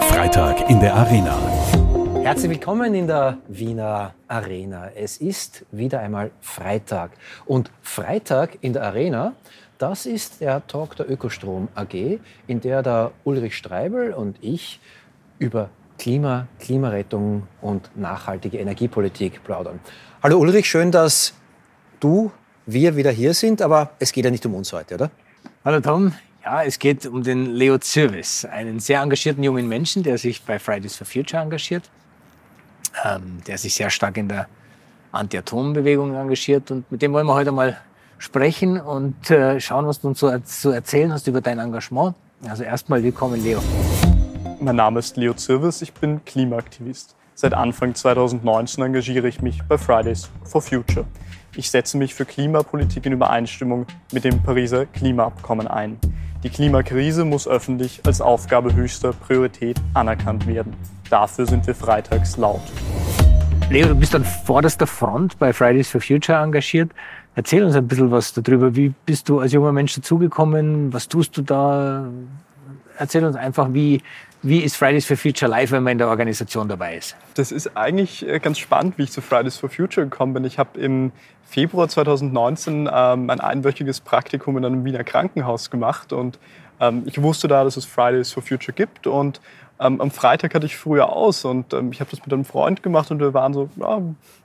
Freitag in der Arena. Herzlich willkommen in der Wiener Arena. Es ist wieder einmal Freitag. Und Freitag in der Arena, das ist der Talk der Ökostrom AG, in der der Ulrich Streibel und ich über Klima, Klimarettung und nachhaltige Energiepolitik plaudern. Hallo Ulrich, schön, dass du, wir wieder hier sind, aber es geht ja nicht um uns heute, oder? Hallo Tom. Ja, es geht um den Leo Zirvis, einen sehr engagierten jungen Menschen, der sich bei Fridays for Future engagiert, ähm, der sich sehr stark in der Anti-Atom-Bewegung engagiert. Und mit dem wollen wir heute mal sprechen und äh, schauen, was du uns so zu erzählen hast über dein Engagement. Also erstmal willkommen, Leo. Mein Name ist Leo Zirvis, ich bin Klimaaktivist. Seit Anfang 2019 engagiere ich mich bei Fridays for Future. Ich setze mich für Klimapolitik in Übereinstimmung mit dem Pariser Klimaabkommen ein. Die Klimakrise muss öffentlich als Aufgabe höchster Priorität anerkannt werden. Dafür sind wir freitags laut. Leo, du bist an vorderster Front bei Fridays for Future engagiert. Erzähl uns ein bisschen was darüber. Wie bist du als junger Mensch dazugekommen? Was tust du da? Erzähl uns einfach, wie, wie ist Fridays for Future live, wenn man in der Organisation dabei ist? Das ist eigentlich äh, ganz spannend, wie ich zu Fridays for Future gekommen bin. Ich habe im Februar 2019 ähm, ein einwöchiges Praktikum in einem Wiener Krankenhaus gemacht und ähm, ich wusste da, dass es Fridays for Future gibt und ähm, am Freitag hatte ich früher aus und ich habe das mit einem Freund gemacht und wir waren so, ja,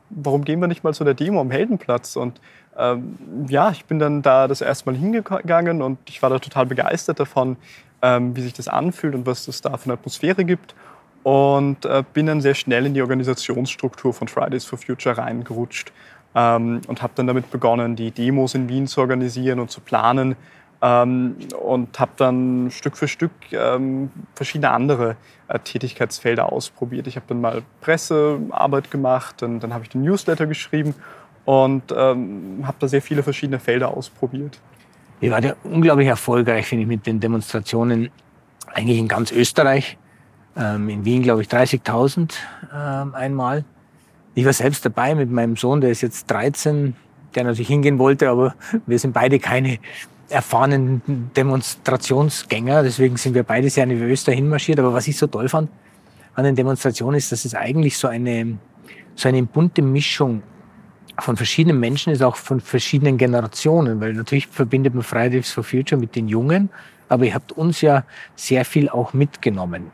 warum gehen wir nicht mal zu der Demo am Heldenplatz? Und ähm, ja, ich bin dann da das erste Mal hingegangen und ich war da total begeistert davon, ähm, wie sich das anfühlt und was es da für eine Atmosphäre gibt. Und äh, bin dann sehr schnell in die Organisationsstruktur von Fridays for Future reingerutscht ähm, und habe dann damit begonnen, die Demos in Wien zu organisieren und zu planen. Ähm, und habe dann Stück für Stück ähm, verschiedene andere äh, Tätigkeitsfelder ausprobiert. Ich habe dann mal Pressearbeit gemacht, dann, dann habe ich den Newsletter geschrieben und ähm, habe da sehr viele verschiedene Felder ausprobiert. Ihr wart ja unglaublich erfolgreich, finde ich, mit den Demonstrationen eigentlich in ganz Österreich. Ähm, in Wien, glaube ich, 30.000 ähm, einmal. Ich war selbst dabei mit meinem Sohn, der ist jetzt 13, der natürlich hingehen wollte, aber wir sind beide keine erfahrenen Demonstrationsgänger. Deswegen sind wir beide sehr nervös dahin marschiert. Aber was ich so toll fand an den Demonstrationen ist, dass es eigentlich so eine, so eine bunte Mischung von verschiedenen Menschen ist, auch von verschiedenen Generationen, weil natürlich verbindet man Fridays for Future mit den Jungen, aber ihr habt uns ja sehr viel auch mitgenommen.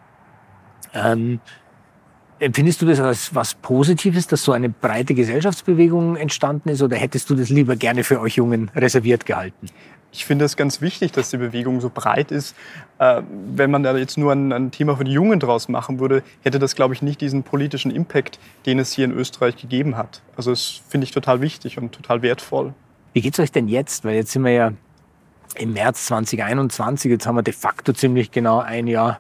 Ähm, empfindest du das als was Positives, dass so eine breite Gesellschaftsbewegung entstanden ist, oder hättest du das lieber gerne für euch Jungen reserviert gehalten? Ich finde es ganz wichtig, dass die Bewegung so breit ist. Äh, wenn man da jetzt nur ein, ein, Thema für die Jungen draus machen würde, hätte das, glaube ich, nicht diesen politischen Impact, den es hier in Österreich gegeben hat. Also das finde ich total wichtig und total wertvoll. Wie geht es euch denn jetzt? Weil jetzt sind wir ja im März 2021, jetzt haben wir de facto ziemlich genau ein Jahr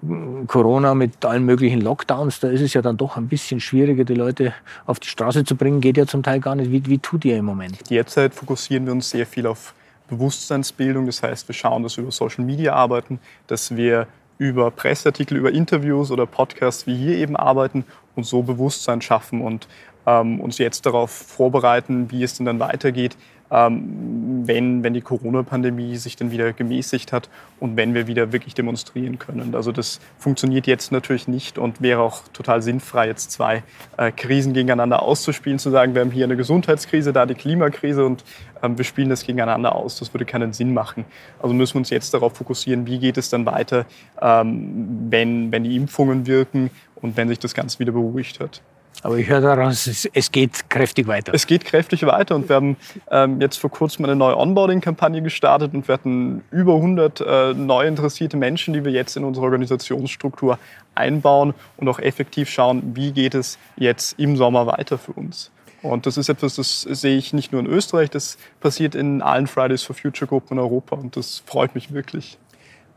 hm, Corona mit allen möglichen Lockdowns, da ist es ja dann doch ein bisschen schwieriger, die Leute auf die Straße zu bringen. Geht ja zum Teil gar nicht. Wie, wie tut ihr im Moment? Derzeit fokussieren wir uns sehr viel auf Bewusstseinsbildung. Das heißt, wir schauen, dass wir über Social Media arbeiten, dass wir über Presseartikel, über Interviews oder Podcasts wie hier eben arbeiten und so Bewusstsein schaffen und ähm, uns jetzt darauf vorbereiten, wie es denn dann weitergeht, ähm, wenn, wenn die Corona-Pandemie sich dann wieder gemäßigt hat und wenn wir wieder wirklich demonstrieren können. Also das funktioniert jetzt natürlich nicht und wäre auch total sinnfrei, jetzt zwei äh, Krisen gegeneinander auszuspielen, zu sagen, wir haben hier eine Gesundheitskrise, da die Klimakrise und wir spielen das gegeneinander aus. Das würde keinen Sinn machen. Also müssen wir uns jetzt darauf fokussieren, wie geht es dann weiter, ähm, wenn, wenn die Impfungen wirken und wenn sich das Ganze wieder beruhigt hat. Aber ich höre daraus, es geht kräftig weiter. Es geht kräftig weiter und wir haben ähm, jetzt vor kurzem eine neue Onboarding-Kampagne gestartet und wir hatten über 100 äh, neu interessierte Menschen, die wir jetzt in unsere Organisationsstruktur einbauen und auch effektiv schauen, wie geht es jetzt im Sommer weiter für uns. Und das ist etwas, das sehe ich nicht nur in Österreich, das passiert in allen Fridays for Future Gruppen in Europa und das freut mich wirklich.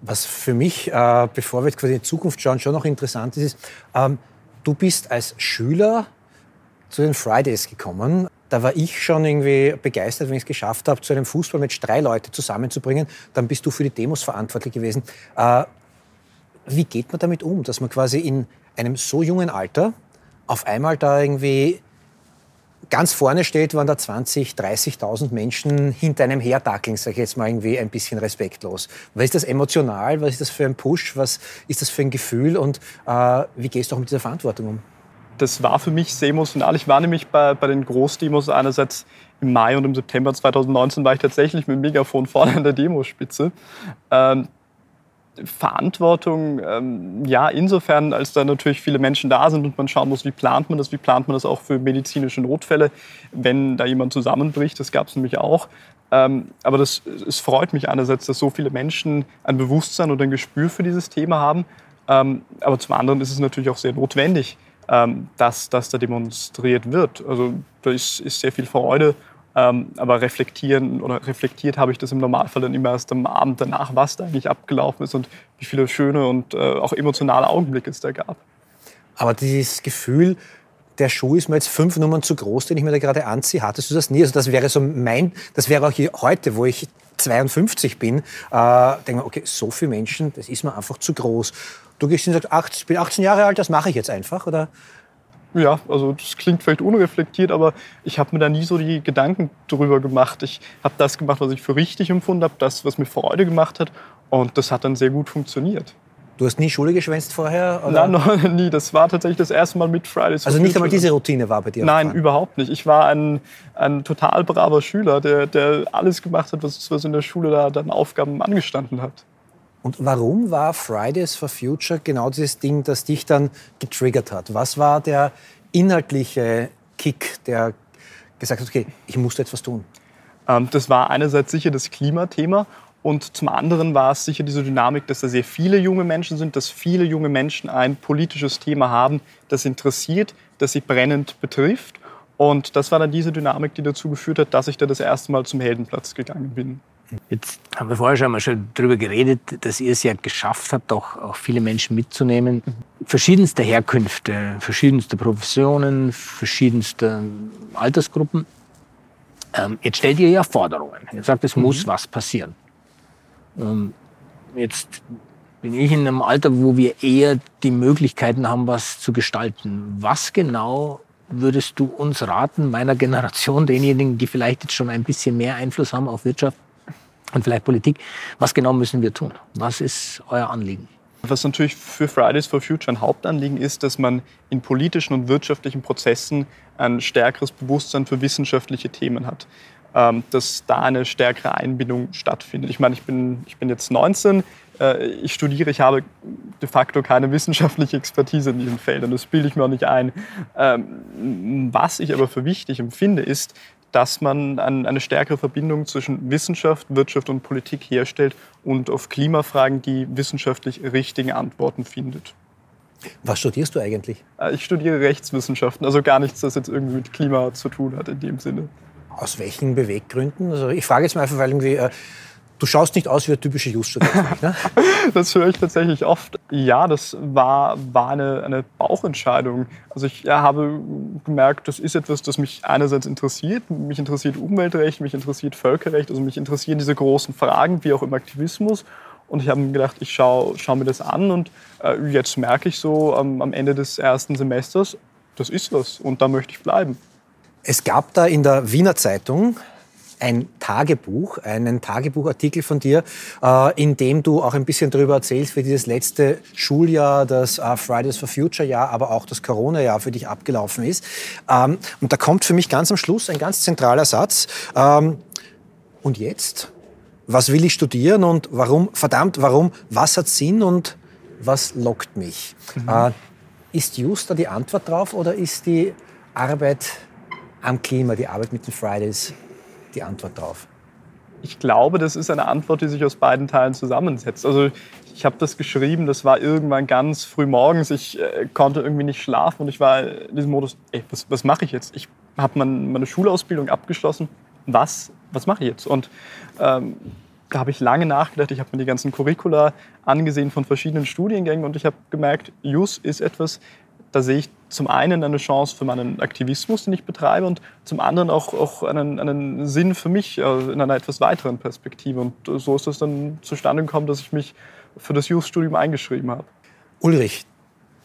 Was für mich, äh, bevor wir quasi in die Zukunft schauen, schon noch interessant ist, ist ähm, Du bist als Schüler zu den Fridays gekommen. Da war ich schon irgendwie begeistert, wenn ich es geschafft habe, zu einem Fußballmatch drei Leute zusammenzubringen. Dann bist du für die Demos verantwortlich gewesen. Äh, wie geht man damit um, dass man quasi in einem so jungen Alter auf einmal da irgendwie ganz vorne steht, waren da 20, 30.000 Menschen hinter einem herdackeln, sage ich jetzt mal irgendwie ein bisschen respektlos. Was ist das emotional? Was ist das für ein Push? Was ist das für ein Gefühl? Und äh, wie gehst du auch mit dieser Verantwortung um? Das war für mich sehr emotional. Ich war nämlich bei, bei den Großdemos einerseits im Mai und im September 2019 war ich tatsächlich mit dem Megafon vorne an der Demospitze. Ähm, Verantwortung, ähm, ja, insofern, als da natürlich viele Menschen da sind und man schauen muss, wie plant man das, wie plant man das auch für medizinische Notfälle, wenn da jemand zusammenbricht, das gab es nämlich auch. Ähm, aber das, es freut mich einerseits, dass so viele Menschen ein Bewusstsein und ein Gespür für dieses Thema haben. Ähm, aber zum anderen ist es natürlich auch sehr notwendig, ähm, dass, dass da demonstriert wird. Also da ist, ist sehr viel Freude aber reflektieren oder reflektiert habe ich das im Normalfall dann immer erst am Abend danach, was da eigentlich abgelaufen ist und wie viele schöne und äh, auch emotionale Augenblicke es da gab. Aber dieses Gefühl, der Schuh ist mir jetzt fünf Nummern zu groß, den ich mir da gerade anziehe, hattest du das nie? Also das wäre so mein, das wäre auch heute, wo ich 52 bin, äh, denke okay, so viele Menschen, das ist mir einfach zu groß. Du gehst und sagst, ich bin 18 Jahre alt, das mache ich jetzt einfach, oder? Ja, also das klingt vielleicht unreflektiert, aber ich habe mir da nie so die Gedanken drüber gemacht. Ich habe das gemacht, was ich für richtig empfunden habe, das, was mir Freude gemacht hat und das hat dann sehr gut funktioniert. Du hast nie Schule geschwänzt vorher? Oder? Nein, noch nie. Das war tatsächlich das erste Mal mit Fridays. Also nicht einmal diese Routine war bei dir? Nein, dran. überhaupt nicht. Ich war ein, ein total braver Schüler, der, der alles gemacht hat, was, was in der Schule da dann Aufgaben angestanden hat. Und warum war Fridays for Future genau dieses Ding, das dich dann getriggert hat? Was war der inhaltliche Kick, der gesagt hat, okay, ich muss etwas tun? Ähm, das war einerseits sicher das Klimathema und zum anderen war es sicher diese Dynamik, dass da sehr viele junge Menschen sind, dass viele junge Menschen ein politisches Thema haben, das interessiert, das sie brennend betrifft. Und das war dann diese Dynamik, die dazu geführt hat, dass ich da das erste Mal zum Heldenplatz gegangen bin. Jetzt haben wir vorher schon mal schon darüber geredet, dass ihr es ja geschafft habt, auch, auch viele Menschen mitzunehmen. Verschiedenste Herkünfte, verschiedenste Professionen, verschiedenste Altersgruppen. Ähm, jetzt stellt ihr ja Forderungen. Ihr sagt, es mhm. muss was passieren. Ähm, jetzt bin ich in einem Alter, wo wir eher die Möglichkeiten haben, was zu gestalten. Was genau würdest du uns raten, meiner Generation, denjenigen, die vielleicht jetzt schon ein bisschen mehr Einfluss haben auf Wirtschaft, und vielleicht Politik. Was genau müssen wir tun? Was ist euer Anliegen? Was natürlich für Fridays for Future ein Hauptanliegen ist, dass man in politischen und wirtschaftlichen Prozessen ein stärkeres Bewusstsein für wissenschaftliche Themen hat. Ähm, dass da eine stärkere Einbindung stattfindet. Ich meine, ich bin, ich bin jetzt 19, äh, ich studiere, ich habe de facto keine wissenschaftliche Expertise in diesem Feld das bilde ich mir auch nicht ein. Ähm, was ich aber für wichtig empfinde, ist, dass man eine stärkere Verbindung zwischen Wissenschaft, Wirtschaft und Politik herstellt und auf Klimafragen die wissenschaftlich richtigen Antworten findet. Was studierst du eigentlich? Äh, ich studiere Rechtswissenschaften, also gar nichts, das jetzt irgendwie mit Klima zu tun hat in dem Sinne. Aus welchen Beweggründen? Also ich frage jetzt mal einfach, weil irgendwie äh, Du schaust nicht aus wie ein typischer Just-Student. Ne? das höre ich tatsächlich oft. Ja, das war, war eine, eine Bauchentscheidung. Also ich ja, habe gemerkt, das ist etwas, das mich einerseits interessiert. Mich interessiert Umweltrecht, mich interessiert Völkerrecht, also mich interessieren diese großen Fragen, wie auch im Aktivismus. Und ich habe mir gedacht, ich schaue schau mir das an und äh, jetzt merke ich so ähm, am Ende des ersten Semesters, das ist was und da möchte ich bleiben. Es gab da in der Wiener Zeitung ein Tagebuch, einen Tagebuchartikel von dir, äh, in dem du auch ein bisschen darüber erzählst, wie dieses letzte Schuljahr, das äh, Fridays for Future Jahr, aber auch das Corona-Jahr für dich abgelaufen ist. Ähm, und da kommt für mich ganz am Schluss ein ganz zentraler Satz. Ähm, und jetzt? Was will ich studieren und warum, verdammt, warum? Was hat Sinn und was lockt mich? Mhm. Äh, ist Just da die Antwort drauf oder ist die Arbeit am Klima, die Arbeit mit den Fridays die Antwort darauf? Ich glaube, das ist eine Antwort, die sich aus beiden Teilen zusammensetzt. Also ich habe das geschrieben, das war irgendwann ganz früh morgens. Ich äh, konnte irgendwie nicht schlafen und ich war in diesem Modus, ey, was, was mache ich jetzt? Ich habe mein, meine Schulausbildung abgeschlossen. Was, was mache ich jetzt? Und ähm, da habe ich lange nachgedacht. Ich habe mir die ganzen Curricula angesehen von verschiedenen Studiengängen und ich habe gemerkt, JUS ist etwas, da sehe ich zum einen eine Chance für meinen Aktivismus, den ich betreibe, und zum anderen auch, auch einen, einen Sinn für mich äh, in einer etwas weiteren Perspektive. Und so ist es dann zustande gekommen, dass ich mich für das Youth-Studium eingeschrieben habe. Ulrich,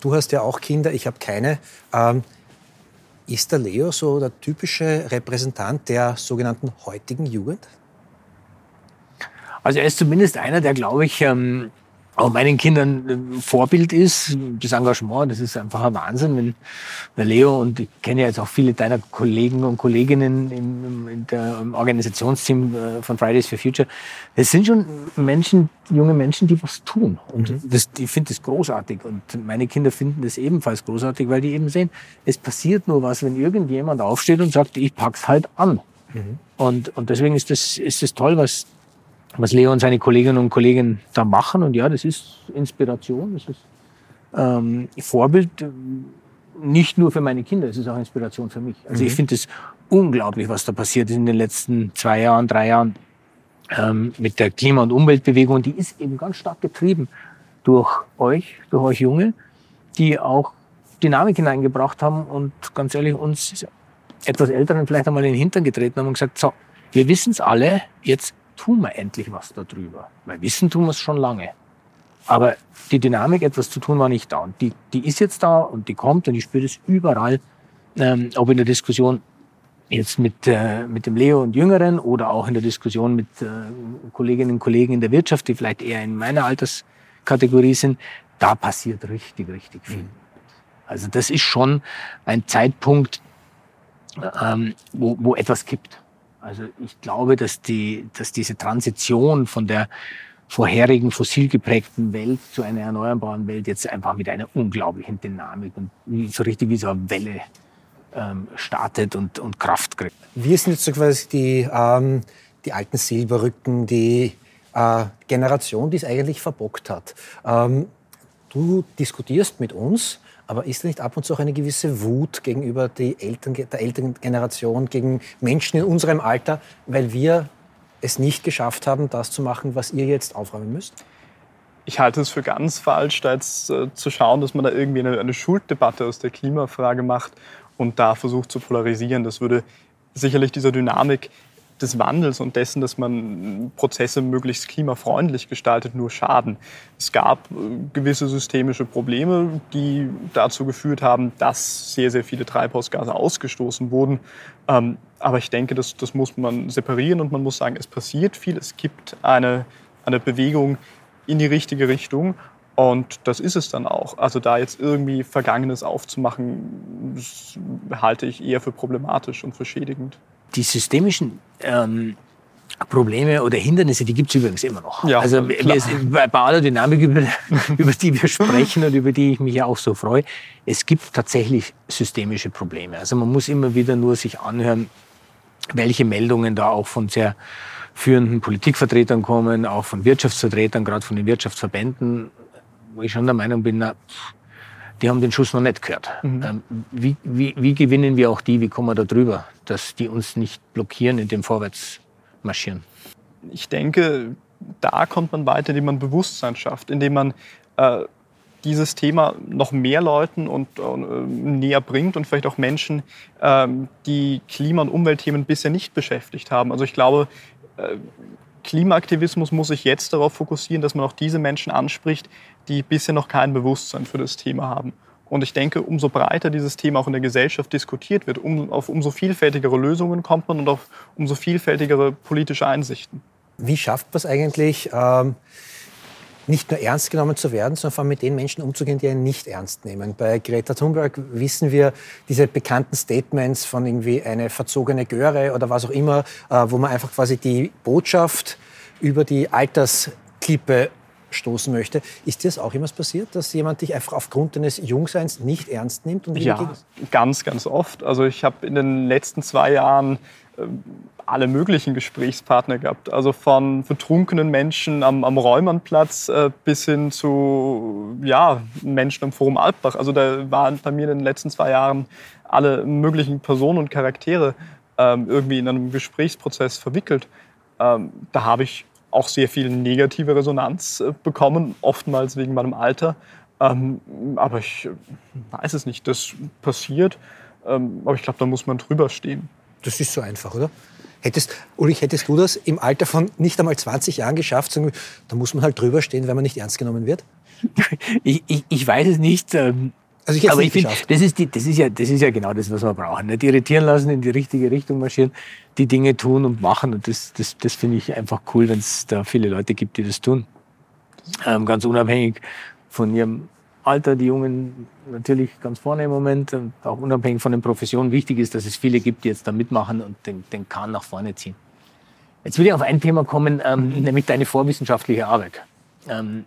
du hast ja auch Kinder, ich habe keine. Ähm, Ist der Leo so der typische Repräsentant der sogenannten heutigen Jugend? Also er ist zumindest einer, der, glaube ich, ähm, auch meinen Kindern äh, Vorbild ist. Das Engagement, das ist einfach ein Wahnsinn, wenn der Leo und ich kenne ja jetzt auch viele deiner Kollegen und Kolleginnen im, im, im Organisationsteam äh, von Fridays for Future. Es sind schon Menschen, junge Menschen, die was tun. Und mhm. das, ich finde das großartig. Und meine Kinder finden das ebenfalls großartig, weil die eben sehen, es passiert nur was, wenn irgendjemand aufsteht und sagt, ich pack's halt an. Mhm. Und, und deswegen ist das, ist das toll, was was Leo und seine Kolleginnen und Kollegen da machen. Und ja, das ist Inspiration, das ist ähm, Vorbild, äh, nicht nur für meine Kinder, es ist auch Inspiration für mich. Also mhm. ich finde es unglaublich, was da passiert ist in den letzten zwei Jahren, drei Jahren ähm, mit der Klima- und Umweltbewegung. Die ist eben ganz stark getrieben durch euch, durch euch Junge, die auch Dynamik hineingebracht haben und ganz ehrlich uns etwas Älteren vielleicht einmal in den Hintern getreten haben und gesagt, so, wir wissen es alle, jetzt tun wir endlich was darüber. Weil wissen tun wir es schon lange. Aber die Dynamik, etwas zu tun, war nicht da. Und die, die ist jetzt da und die kommt und ich spüre das überall, ähm, ob in der Diskussion jetzt mit, äh, mit dem Leo und Jüngeren oder auch in der Diskussion mit äh, Kolleginnen und Kollegen in der Wirtschaft, die vielleicht eher in meiner Alterskategorie sind, da passiert richtig, richtig viel. Mhm. Also das ist schon ein Zeitpunkt, ähm, wo, wo etwas kippt. Also ich glaube, dass, die, dass diese Transition von der vorherigen fossil geprägten Welt zu einer erneuerbaren Welt jetzt einfach mit einer unglaublichen Dynamik und so richtig wie so eine Welle ähm, startet und, und Kraft kriegt. Wir sind jetzt so quasi die, ähm, die alten Silberrücken, die äh, Generation, die es eigentlich verbockt hat. Ähm, du diskutierst mit uns aber ist da nicht ab und zu auch eine gewisse Wut gegenüber die Eltern, der älteren Generation, gegen Menschen in unserem Alter, weil wir es nicht geschafft haben, das zu machen, was ihr jetzt aufräumen müsst? Ich halte es für ganz falsch, da jetzt äh, zu schauen, dass man da irgendwie eine, eine Schulddebatte aus der Klimafrage macht und da versucht zu polarisieren. Das würde sicherlich dieser Dynamik des Wandels und dessen, dass man Prozesse möglichst klimafreundlich gestaltet, nur schaden. Es gab äh, gewisse systemische Probleme, die dazu geführt haben, dass sehr, sehr viele Treibhausgase ausgestoßen wurden. Ähm, aber ich denke, das, das muss man separieren und man muss sagen, es passiert viel. Es gibt eine, eine Bewegung in die richtige Richtung. Und das ist es dann auch. Also da jetzt irgendwie Vergangenes aufzumachen, halte ich eher für problematisch und für schädigend die systemischen ähm, Probleme oder Hindernisse, die gibt es übrigens immer noch. Ja, also bei aller Dynamik, über, über die wir sprechen und über die ich mich ja auch so freue, es gibt tatsächlich systemische Probleme. Also man muss immer wieder nur sich anhören, welche Meldungen da auch von sehr führenden Politikvertretern kommen, auch von Wirtschaftsvertretern, gerade von den Wirtschaftsverbänden, wo ich schon der Meinung bin, na, die haben den Schuss noch nicht gehört. Mhm. Ähm, wie, wie, wie, gewinnen wir auch die? Wie kommen wir da drüber, dass die uns nicht blockieren in dem Vorwärtsmarschieren? Ich denke, da kommt man weiter, indem man Bewusstsein schafft, indem man äh, dieses Thema noch mehr Leuten und äh, näher bringt und vielleicht auch Menschen, äh, die Klima- und Umweltthemen bisher nicht beschäftigt haben. Also ich glaube, äh, Klimaaktivismus muss sich jetzt darauf fokussieren, dass man auch diese Menschen anspricht, die bisher noch kein Bewusstsein für das Thema haben. Und ich denke, umso breiter dieses Thema auch in der Gesellschaft diskutiert wird, um, auf umso vielfältigere Lösungen kommt man und auf umso vielfältigere politische Einsichten. Wie schafft man es eigentlich, ähm, nicht nur ernst genommen zu werden, sondern vor allem mit den Menschen umzugehen, die einen nicht ernst nehmen? Bei Greta Thunberg wissen wir diese bekannten Statements von irgendwie eine verzogene Göre oder was auch immer, äh, wo man einfach quasi die Botschaft über die Altersklippe stoßen möchte. Ist dir das auch jemals passiert, dass jemand dich einfach aufgrund deines Jungseins nicht ernst nimmt? Ja, ganz, ganz oft. Also ich habe in den letzten zwei Jahren äh, alle möglichen Gesprächspartner gehabt. Also von betrunkenen Menschen am, am Räumannplatz äh, bis hin zu ja, Menschen am Forum Alpbach. Also da waren bei mir in den letzten zwei Jahren alle möglichen Personen und Charaktere ähm, irgendwie in einem Gesprächsprozess verwickelt. Ähm, da habe ich auch sehr viel negative Resonanz äh, bekommen, oftmals wegen meinem Alter. Ähm, aber ich äh, weiß es nicht, das passiert. Ähm, aber ich glaube, da muss man drüber stehen. Das ist so einfach, oder? Hättest, Ulrich, hättest du das im Alter von nicht einmal 20 Jahren geschafft? Da muss man halt drüber stehen, wenn man nicht ernst genommen wird? Ich, ich, ich weiß es nicht. Ähm, Also ich Aber nicht ich finde, das ist, die, das, ist ja, das ist ja genau das, was wir brauchen. Nicht irritieren lassen, in die richtige Richtung marschieren, die Dinge tun und machen. Und das, das, das finde ich einfach cool, wenn es da viele Leute gibt, die das tun. Ähm, ganz unabhängig von ihrem Alter, die Jungen natürlich ganz vorne im Moment, und auch unabhängig von den Professionen. Wichtig ist, dass es viele gibt, die jetzt da mitmachen und den, den Kahn nach vorne ziehen. Jetzt will ich auf ein Thema kommen, ähm, nämlich deine vorwissenschaftliche Arbeit. Ähm,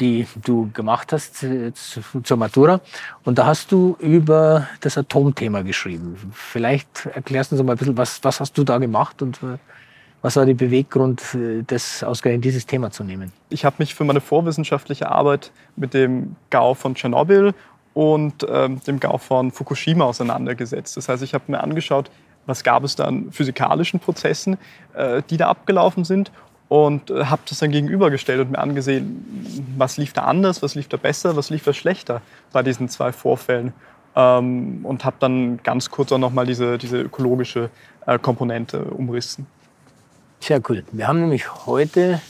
die du gemacht hast äh, zu- zur Matura. Und da hast du über das Atomthema geschrieben. Vielleicht erklärst du uns mal ein bisschen, was, was hast du da gemacht und äh, was war der Beweggrund, das ausgerechnet dieses Thema zu nehmen? Ich habe mich für meine vorwissenschaftliche Arbeit mit dem Gau von Tschernobyl und ähm, dem Gau von Fukushima auseinandergesetzt. Das heißt, ich habe mir angeschaut, was gab es da an physikalischen Prozessen, äh, die da abgelaufen sind und äh, habe das dann gegenübergestellt und mir angesehen, was lief da anders, was lief da besser, was lief da schlechter bei diesen zwei Vorfällen. Ähm, und habe dann ganz kurz auch nochmal diese, diese ökologische äh, Komponente umrissen. Sehr cool. Wir haben nämlich heute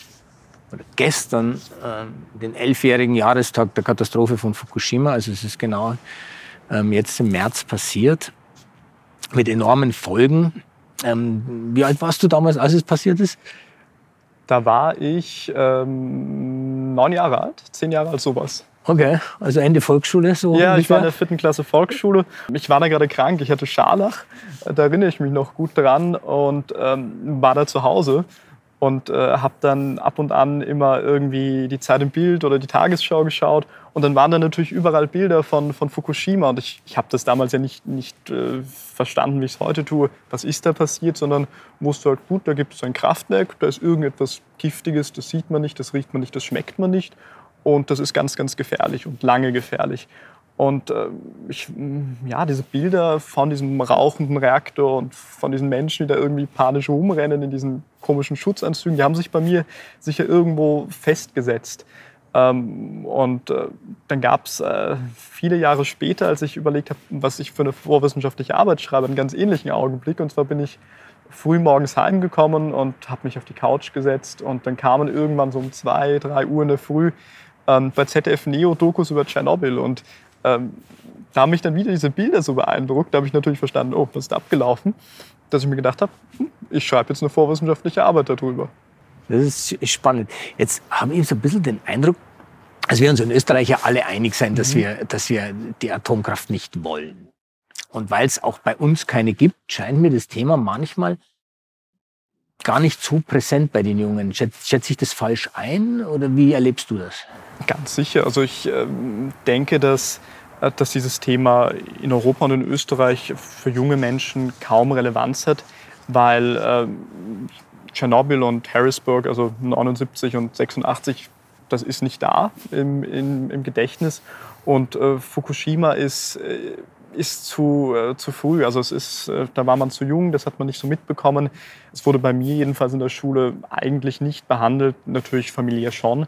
oder gestern ähm, den elfjährigen Jahrestag der Katastrophe von Fukushima. Also es ist genau ähm, jetzt im März passiert mit enormen Folgen. Ähm, wie alt warst du damals, als es passiert ist? Da war ich ähm, neun Jahre alt, zehn Jahre alt, sowas. Okay, also Ende Volksschule so Ja, ich war ungefähr. in der vierten Klasse Volksschule. Ich war da gerade krank, ich hatte Scharlach, da erinnere ich mich noch gut dran und ähm, war da zu Hause und äh, habe dann ab und an immer irgendwie die Zeit im Bild oder die Tagesschau geschaut. Und dann waren da natürlich überall Bilder von, von Fukushima. Und ich, ich habe das damals ja nicht, nicht äh, verstanden, wie ich es heute tue. Was ist da passiert, sondern wusste halt gut, da gibt es ein Kraftwerk, da ist irgendetwas Giftiges, das sieht man nicht, das riecht man nicht, das schmeckt man nicht und das ist ganz, ganz gefährlich und lange gefährlich. Und äh, ich, mh, ja, diese Bilder von diesem rauchenden Reaktor und von diesen Menschen, die da irgendwie panisch rumrennen in diesen komischen Schutzanzügen, die haben sich bei mir sicher irgendwo festgesetzt. Ähm, und äh, dann gab es äh, viele Jahre später, als ich überlegt habe, was ich für eine vorwissenschaftliche Arbeit schreibe, einen ganz ähnlichen Augenblick. Und zwar bin ich früh morgens heimgekommen und habe mich auf die Couch gesetzt. Und dann kamen irgendwann so um zwei, drei Uhr in der Früh ähm, bei ZDF Neo Dokus über Tschernobyl. Und ähm, da haben mich dann wieder diese Bilder so beeindruckt. Da habe ich natürlich verstanden, oh, was ist abgelaufen? Dass ich mir gedacht habe, hm, ich schreibe jetzt eine vorwissenschaftliche Arbeit darüber. Das ist spannend. Jetzt haben wir so ein bisschen den Eindruck, dass wir uns in Österreich ja alle einig sein, dass, wir, dass wir die Atomkraft nicht wollen. Und weil es auch bei uns keine gibt, scheint mir das Thema manchmal gar nicht so präsent bei den Jungen. Schätze ich das falsch ein oder wie erlebst du das? Ganz sicher. Also ich ähm, denke, dass, äh, dass dieses Thema in Europa und in Österreich für junge Menschen kaum Relevanz hat, weil ähm, Tschernobyl und Harrisburg, also 79 und 86, das ist nicht da im, im, im Gedächtnis. Und äh, Fukushima ist, äh, ist zu, äh, zu früh. Also es ist, äh, da war man zu jung, das hat man nicht so mitbekommen. Es wurde bei mir jedenfalls in der Schule eigentlich nicht behandelt, natürlich familiär schon.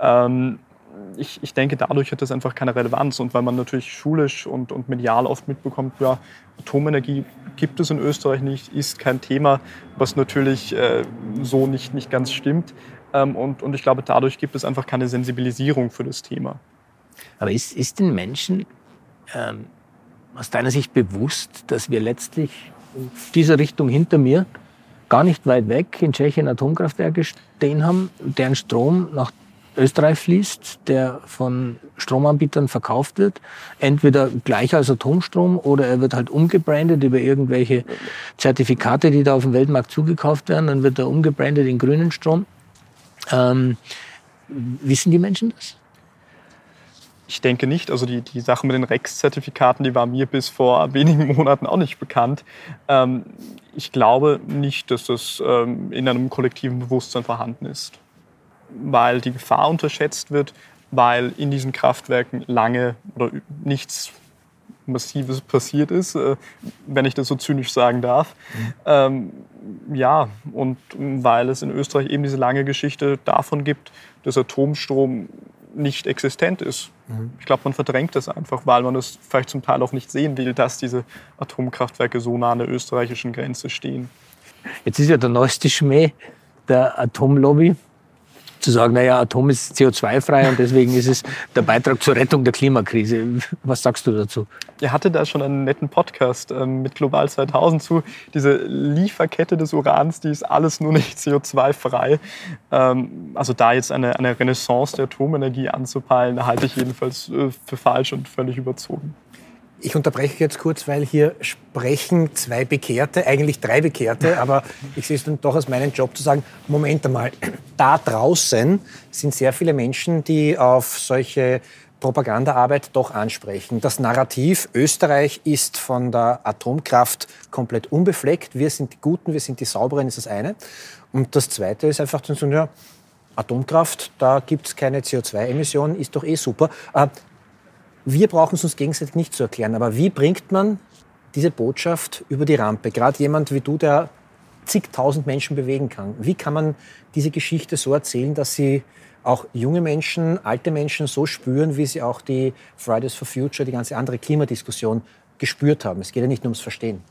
Ähm, ich, ich denke, dadurch hat das einfach keine Relevanz. Und weil man natürlich schulisch und, und medial oft mitbekommt, ja, Atomenergie gibt es in Österreich nicht, ist kein Thema, was natürlich äh, so nicht, nicht ganz stimmt. Ähm, und, und ich glaube, dadurch gibt es einfach keine Sensibilisierung für das Thema. Aber ist, ist den Menschen ähm, aus deiner Sicht bewusst, dass wir letztlich in dieser Richtung hinter mir gar nicht weit weg in Tschechien Atomkraftwerke stehen haben, deren Strom nach Österreich fließt, der von Stromanbietern verkauft wird, entweder gleich als Atomstrom oder er wird halt umgebrandet über irgendwelche Zertifikate, die da auf dem Weltmarkt zugekauft werden, dann wird er umgebrandet in grünen Strom. Ähm, wissen die Menschen das? Ich denke nicht. Also die, die Sache mit den REX-Zertifikaten, die war mir bis vor wenigen Monaten auch nicht bekannt. Ähm, ich glaube nicht, dass das ähm, in einem kollektiven Bewusstsein vorhanden ist. Weil die Gefahr unterschätzt wird, weil in diesen Kraftwerken lange oder nichts Massives passiert ist, äh, wenn ich das so zynisch sagen darf. Ähm, ja, und weil es in Österreich eben diese lange Geschichte davon gibt, dass Atomstrom nicht existent ist. Ich glaube, man verdrängt das einfach, weil man es vielleicht zum Teil auch nicht sehen will, dass diese Atomkraftwerke so nah an der österreichischen Grenze stehen. Jetzt ist ja der neueste Schmäh der Atomlobby, zu sagen, naja, Atom ist CO2-frei und deswegen ist es der Beitrag zur Rettung der Klimakrise. Was sagst du dazu? Ihr hatte da schon einen netten Podcast ähm, mit Global 2000 zu. Diese Lieferkette des Urans, die ist alles nur nicht CO2-frei. Ähm, also da jetzt eine, eine Renaissance der Atomenergie anzupeilen, halte ich jedenfalls äh, für falsch und völlig überzogen. Ich unterbreche jetzt kurz, weil hier sprechen zwei Bekehrte, eigentlich drei Bekehrte, aber ich sehe es dann doch als meinen Job zu sagen, Moment einmal, da draußen sind sehr viele Menschen, die auf solche Propagandaarbeit doch ansprechen. Das Narrativ, Österreich ist von der Atomkraft komplett unbefleckt, wir sind die Guten, wir sind die Sauberen, ist das eine. Und das Zweite ist einfach zu sagen, ja, Atomkraft, da gibt es keine CO2-Emissionen, ist doch eh super. Wir brauchen es uns gegenseitig nicht zu erklären, aber wie bringt man diese Botschaft über die Rampe? Gerade jemand wie du, der zigtausend Menschen bewegen kann. Wie kann man diese Geschichte so erzählen, dass sie auch junge Menschen, alte Menschen so spüren, wie sie auch die Fridays for Future, die ganze andere Klimadiskussion gespürt haben? Es geht ja nicht nur ums Verstehen.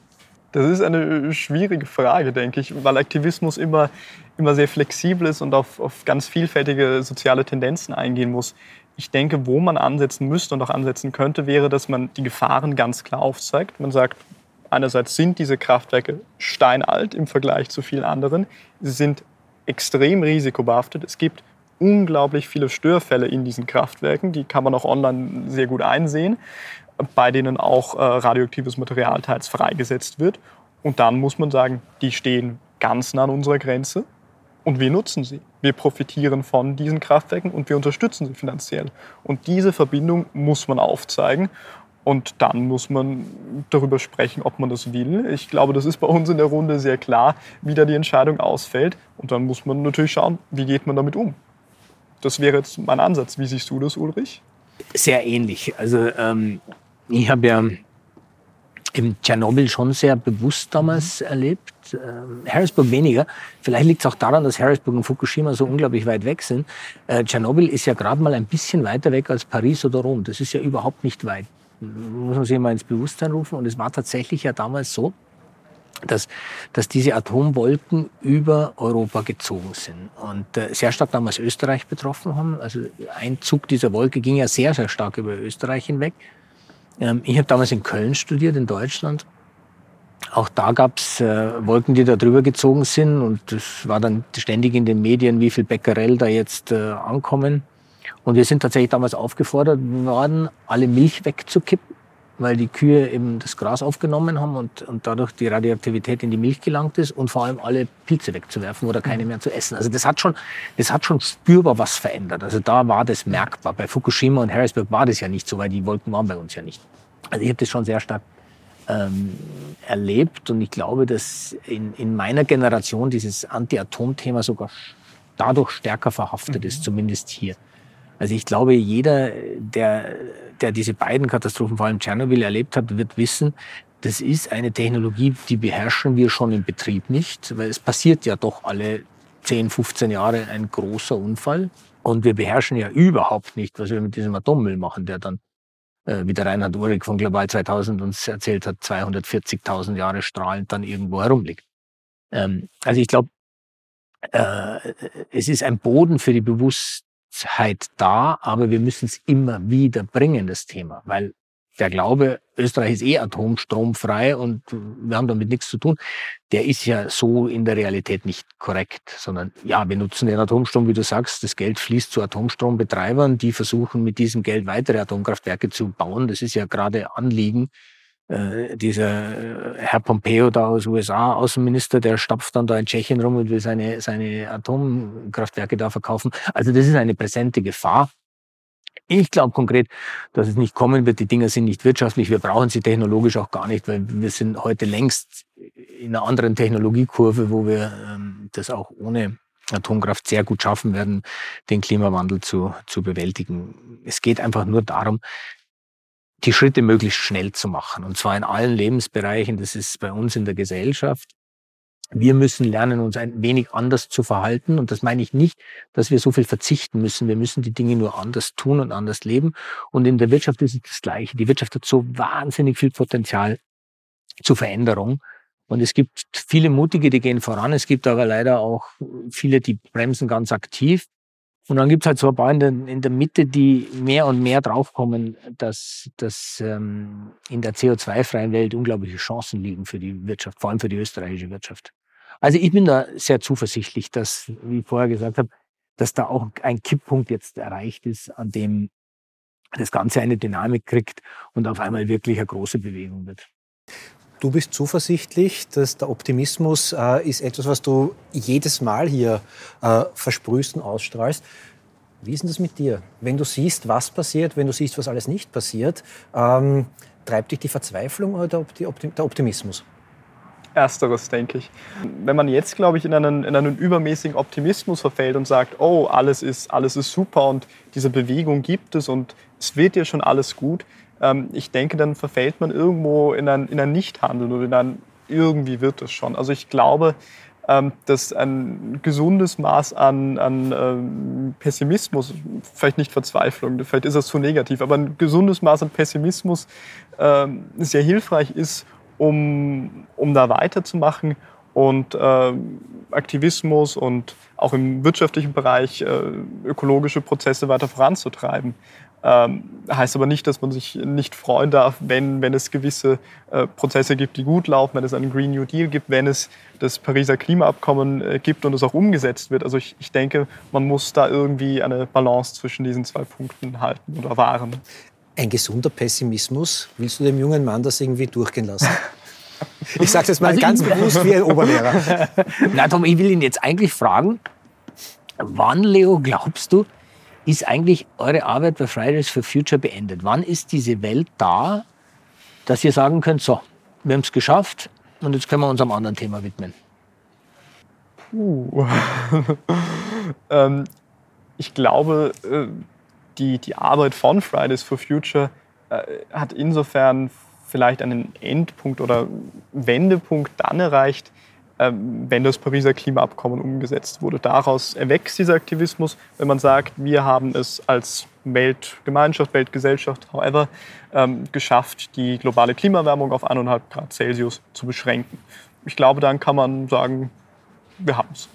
Das ist eine schwierige Frage, denke ich, weil Aktivismus immer, immer sehr flexibel ist und auf, auf ganz vielfältige soziale Tendenzen eingehen muss. Ich denke, wo man ansetzen müsste und auch ansetzen könnte, wäre, dass man die Gefahren ganz klar aufzeigt. Man sagt, einerseits sind diese Kraftwerke steinalt im Vergleich zu vielen anderen. Sie sind extrem risikobehaftet. Es gibt unglaublich viele Störfälle in diesen Kraftwerken. Die kann man auch online sehr gut einsehen, bei denen auch äh, radioaktives Material teils freigesetzt wird. Und dann muss man sagen, die stehen ganz nah an unserer Grenze und wir nutzen sie. Wir profitieren von diesen Kraftwerken und wir unterstützen sie finanziell. Und diese Verbindung muss man aufzeigen. Und dann muss man darüber sprechen, ob man das will. Ich glaube, das ist bei uns in der Runde sehr klar, wie da die Entscheidung ausfällt. Und dann muss man natürlich schauen, wie geht man damit um. Das wäre jetzt mein Ansatz. Wie siehst du das, Ulrich? Sehr ähnlich. Also ähm, ich habe ja in Tschernobyl schon sehr bewusst damals mhm. erlebt. Ähm, Harrisburg weniger. Vielleicht liegt es auch daran, dass Harrisburg und Fukushima so unglaublich weit weg sind. Äh, Tschernobyl ist ja gerade mal ein bisschen weiter weg als Paris oder Rom. Das ist ja überhaupt nicht weit. Muss man sich mal ins Bewusstsein rufen. Und es war tatsächlich ja damals so, dass, dass diese Atomwolken über Europa gezogen sind und äh, sehr stark damals Österreich betroffen haben. Also ein Zug dieser Wolke ging ja sehr, sehr stark über Österreich hinweg. Ähm, ich habe damals in Köln studiert, in Deutschland. Auch da gab es äh, Wolken, die da drüber gezogen sind. Und das war dann ständig in den Medien, wie viel Becquerel da jetzt äh, ankommen. Und wir sind tatsächlich damals aufgefordert worden, alle Milch wegzukippen, weil die Kühe eben das Gras aufgenommen haben und, und dadurch die Radioaktivität in die Milch gelangt ist und vor allem alle Pilze wegzuwerfen oder keine mehr zu essen. Also das hat schon, das hat schon spürbar was verändert. Also da war das merkbar. Bei Fukushima und Harrisburg war das ja nicht so, weil die Wolken waren bei uns ja nicht. Also ich habe das schon sehr stark ähm, erlebt und ich glaube, dass in, in meiner Generation dieses Anti-Atom-Thema sogar dadurch stärker verhaftet mhm. ist, zumindest hier. Also ich glaube, jeder, der, der diese beiden Katastrophen, vor allem Tschernobyl, erlebt hat, wird wissen, das ist eine Technologie, die beherrschen wir schon im Betrieb nicht, weil es passiert ja doch alle 10, 15 Jahre ein großer Unfall. Und wir beherrschen ja überhaupt nicht, was wir mit diesem Atommüll machen, der dann äh, wie der Reinhard Uhrig von Global 2000 uns erzählt hat, 240.000 Jahre strahlend dann irgendwo herumliegt. Ähm, also ich glaube, äh, es ist ein Boden für die Bewusstheit da, aber wir müssen es immer wieder bringen, das Thema, weil der Glaube, Österreich ist eh atomstromfrei und wir haben damit nichts zu tun, der ist ja so in der Realität nicht korrekt, sondern ja, wir nutzen den Atomstrom, wie du sagst, das Geld fließt zu Atomstrombetreibern, die versuchen mit diesem Geld weitere Atomkraftwerke zu bauen. Das ist ja gerade Anliegen. Äh, dieser äh, Herr Pompeo da aus USA, Außenminister, der stapft dann da in Tschechien rum und will seine, seine Atomkraftwerke da verkaufen. Also das ist eine präsente Gefahr. Ich glaube konkret, dass es nicht kommen wird. Die Dinger sind nicht wirtschaftlich. Wir brauchen sie technologisch auch gar nicht, weil wir sind heute längst in einer anderen Technologiekurve, wo wir ähm, das auch ohne Atomkraft sehr gut schaffen werden, den Klimawandel zu, zu bewältigen. Es geht einfach nur darum, die Schritte möglichst schnell zu machen. Und zwar in allen Lebensbereichen. Das ist bei uns in der Gesellschaft wir müssen lernen, uns ein wenig anders zu verhalten. Und das meine ich nicht, dass wir so viel verzichten müssen. Wir müssen die Dinge nur anders tun und anders leben. Und in der Wirtschaft ist es das Gleiche. Die Wirtschaft hat so wahnsinnig viel Potenzial zur Veränderung. Und es gibt viele Mutige, die gehen voran. Es gibt aber leider auch viele, die bremsen ganz aktiv. Und dann gibt es halt so ein paar in der, in der Mitte, die mehr und mehr draufkommen, dass, dass ähm, in der CO2-freien Welt unglaubliche Chancen liegen für die Wirtschaft, vor allem für die österreichische Wirtschaft. Also ich bin da sehr zuversichtlich, dass, wie ich vorher gesagt habe, dass da auch ein Kipppunkt jetzt erreicht ist, an dem das Ganze eine Dynamik kriegt und auf einmal wirklich eine große Bewegung wird. Du bist zuversichtlich, dass der Optimismus äh, ist etwas, was du jedes Mal hier äh, versprühst und ausstrahlst. Wie ist denn das mit dir? Wenn du siehst, was passiert, wenn du siehst, was alles nicht passiert, ähm, treibt dich die Verzweiflung oder der Optimismus? Ersteres, denke ich. Wenn man jetzt, glaube ich, in einen, in einen übermäßigen Optimismus verfällt und sagt, oh, alles ist, alles ist super und diese Bewegung gibt es und es wird ja schon alles gut, ähm, ich denke, dann verfällt man irgendwo in ein, in ein Nichthandeln oder in ein irgendwie wird es schon. Also ich glaube, ähm, dass ein gesundes Maß an, an ähm, Pessimismus, vielleicht nicht Verzweiflung, vielleicht ist das zu negativ, aber ein gesundes Maß an Pessimismus ähm, sehr hilfreich ist, um, um da weiterzumachen und äh, Aktivismus und auch im wirtschaftlichen Bereich äh, ökologische Prozesse weiter voranzutreiben. Ähm, heißt aber nicht, dass man sich nicht freuen darf, wenn, wenn es gewisse äh, Prozesse gibt, die gut laufen, wenn es einen Green New Deal gibt, wenn es das Pariser Klimaabkommen äh, gibt und es auch umgesetzt wird. Also ich, ich denke, man muss da irgendwie eine Balance zwischen diesen zwei Punkten halten oder wahren. Ein gesunder Pessimismus, willst du dem jungen Mann das irgendwie durchgehen lassen? Ich sage das mal also ganz bewusst wie ein Oberlehrer. Na Tom, ich will ihn jetzt eigentlich fragen, wann, Leo, glaubst du, ist eigentlich eure Arbeit bei Fridays for Future beendet? Wann ist diese Welt da, dass ihr sagen könnt, so, wir haben es geschafft und jetzt können wir uns einem anderen Thema widmen? Puh. ähm, ich glaube, äh, die, die Arbeit von Fridays for Future äh, hat insofern vielleicht einen Endpunkt oder Wendepunkt dann erreicht, wenn das Pariser Klimaabkommen umgesetzt wurde. Daraus erwächst dieser Aktivismus, wenn man sagt, wir haben es als Weltgemeinschaft, Weltgesellschaft, however, ähm, geschafft, die globale Klimaerwärmung auf 1,5 Grad Celsius zu beschränken. Ich glaube, dann kann man sagen, wir haben es.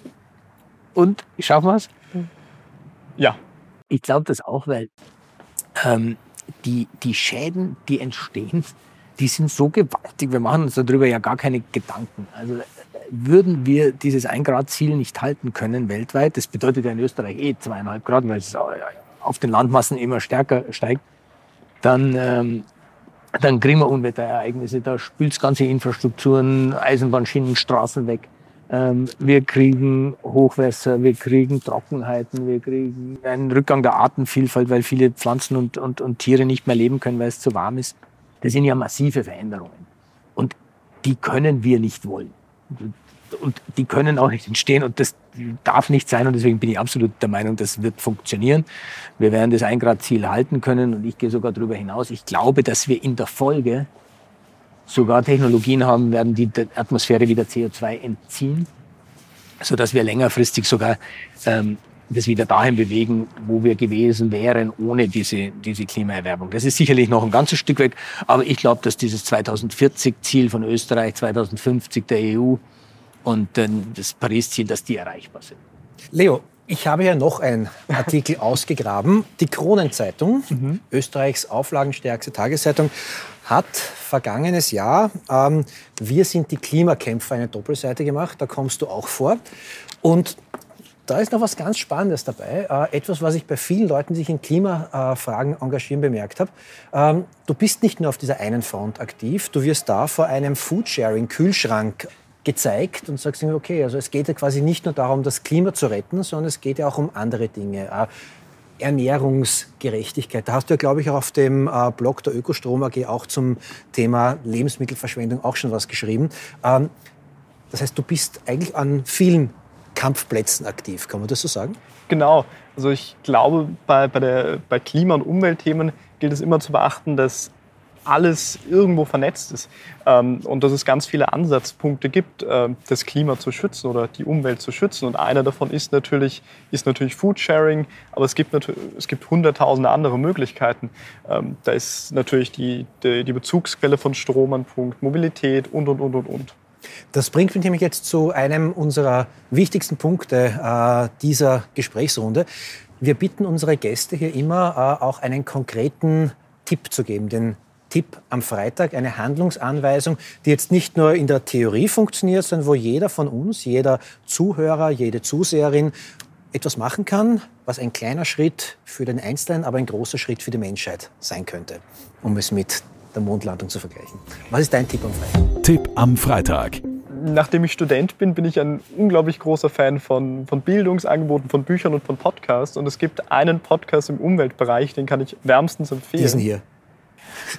Und schaffen wir es? Ja. Ich glaube das auch, weil ähm, die, die Schäden, die entstehen, die sind so gewaltig. Wir machen uns darüber ja gar keine Gedanken. Also würden wir dieses 1-Grad-Ziel nicht halten können weltweit, das bedeutet ja in Österreich eh zweieinhalb Grad, weil es auf den Landmassen immer stärker steigt, dann, ähm, dann kriegen wir Unwetterereignisse. Da spült ganze Infrastrukturen, Eisenbahnschienen, Straßen weg. Ähm, wir kriegen Hochwässer, wir kriegen Trockenheiten, wir kriegen einen Rückgang der Artenvielfalt, weil viele Pflanzen und, und, und Tiere nicht mehr leben können, weil es zu warm ist. Das sind ja massive Veränderungen. Und die können wir nicht wollen und die können auch nicht entstehen und das darf nicht sein und deswegen bin ich absolut der Meinung, das wird funktionieren. Wir werden das 1-Grad-Ziel halten können und ich gehe sogar darüber hinaus. Ich glaube, dass wir in der Folge sogar Technologien haben werden, die der Atmosphäre wieder CO2 entziehen, sodass wir längerfristig sogar ähm, das wieder dahin bewegen, wo wir gewesen wären ohne diese, diese Klimaerwerbung. Das ist sicherlich noch ein ganzes Stück weg, aber ich glaube, dass dieses 2040-Ziel von Österreich, 2050 der EU und das Paris-Ziel, dass die erreichbar sind. Leo, ich habe ja noch einen Artikel ausgegraben. Die Kronenzeitung, mhm. Österreichs auflagenstärkste Tageszeitung, hat vergangenes Jahr ähm, Wir sind die Klimakämpfer eine Doppelseite gemacht. Da kommst du auch vor. Und da ist noch was ganz Spannendes dabei. Äh, etwas, was ich bei vielen Leuten, die sich in Klimafragen engagieren, bemerkt habe. Ähm, du bist nicht nur auf dieser einen Front aktiv, du wirst da vor einem Foodsharing-Kühlschrank gezeigt und sagst, okay, also es geht ja quasi nicht nur darum, das Klima zu retten, sondern es geht ja auch um andere Dinge. Äh, Ernährungsgerechtigkeit. Da hast du ja, glaube ich, auch auf dem äh, Blog der Ökostrom AG auch zum Thema Lebensmittelverschwendung auch schon was geschrieben. Ähm, das heißt, du bist eigentlich an vielen Kampfplätzen aktiv. Kann man das so sagen? Genau. Also ich glaube, bei, bei, der, bei Klima- und Umweltthemen gilt es immer zu beachten, dass alles irgendwo vernetzt ist ähm, und dass es ganz viele Ansatzpunkte gibt, äh, das Klima zu schützen oder die Umwelt zu schützen. Und einer davon ist natürlich, ist natürlich Foodsharing, aber es gibt, es gibt hunderttausende andere Möglichkeiten. Ähm, da ist natürlich die, die, die Bezugsquelle von Strom ein Punkt, Mobilität und, und, und, und, und. Das bringt mich nämlich jetzt zu einem unserer wichtigsten Punkte äh, dieser Gesprächsrunde. Wir bitten unsere Gäste hier immer, äh, auch einen konkreten Tipp zu geben, den Tipp am Freitag, eine Handlungsanweisung, die jetzt nicht nur in der Theorie funktioniert, sondern wo jeder von uns, jeder Zuhörer, jede Zuseherin etwas machen kann, was ein kleiner Schritt für den Einzelnen, aber ein großer Schritt für die Menschheit sein könnte, um es mit der Mondlandung zu vergleichen. Was ist dein Tipp am Freitag? Tipp am Freitag. Nachdem ich Student bin, bin ich ein unglaublich großer Fan von, von Bildungsangeboten, von Büchern und von Podcasts. Und es gibt einen Podcast im Umweltbereich, den kann ich wärmstens empfehlen. Diesen hier.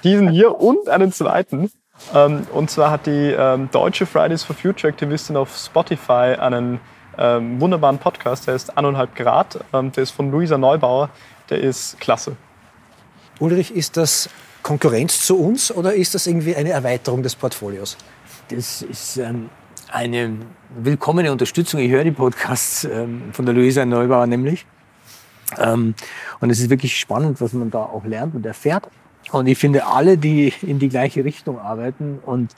Diesen hier und einen zweiten. Ähm, und zwar hat die ähm, deutsche Fridays for Future Aktivistin auf Spotify einen ähm, wunderbaren Podcast, der ist Eineinhalb Grad. Ähm, der ist von Luisa Neubauer. Der ist klasse. Ulrich, ist das Konkurrenz zu uns oder ist das irgendwie eine Erweiterung des Portfolios? Das ist ähm, eine willkommene Unterstützung. Ich höre die Podcasts ähm, von der Luisa Neubauer nämlich. Ähm, und es ist wirklich spannend, was man da auch lernt und erfährt. Und ich finde, alle, die in die gleiche Richtung arbeiten und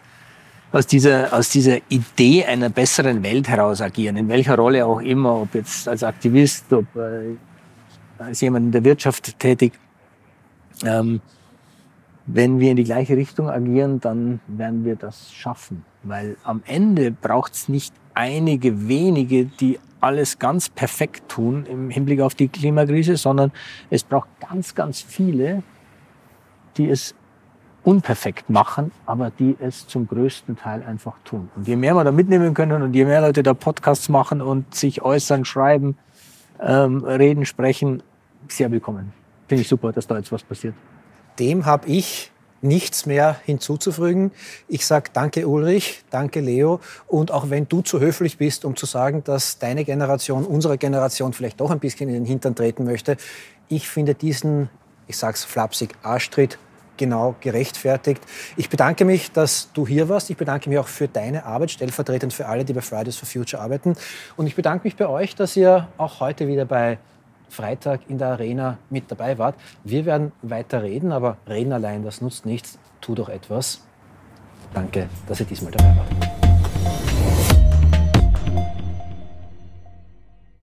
aus dieser, aus dieser Idee einer besseren Welt heraus agieren, in welcher Rolle auch immer, ob jetzt als Aktivist, ob äh, als jemand in der Wirtschaft tätig, ähm, wenn wir in die gleiche Richtung agieren, dann werden wir das schaffen. Weil am Ende braucht es nicht einige wenige, die alles ganz perfekt tun im Hinblick auf die Klimakrise, sondern es braucht ganz, ganz viele, die es unperfekt machen, aber die es zum größten Teil einfach tun. Und je mehr wir da mitnehmen können und je mehr Leute da Podcasts machen und sich äußern, schreiben, ähm, reden, sprechen, sehr willkommen. Finde ich super, dass da jetzt was passiert. Dem habe ich nichts mehr hinzuzufügen. Ich sage danke Ulrich, danke Leo und auch wenn du zu höflich bist, um zu sagen, dass deine Generation, unsere Generation vielleicht doch ein bisschen in den Hintern treten möchte, ich finde diesen, ich sage es flapsig, Arschtritt genau gerechtfertigt. Ich bedanke mich, dass du hier warst. Ich bedanke mich auch für deine Arbeit, stellvertretend für alle, die bei Fridays for Future arbeiten. Und ich bedanke mich bei euch, dass ihr auch heute wieder bei Freitag in der Arena mit dabei wart. Wir werden weiter reden, aber reden allein, das nutzt nichts. Tu doch etwas. Danke, dass ihr diesmal dabei wart.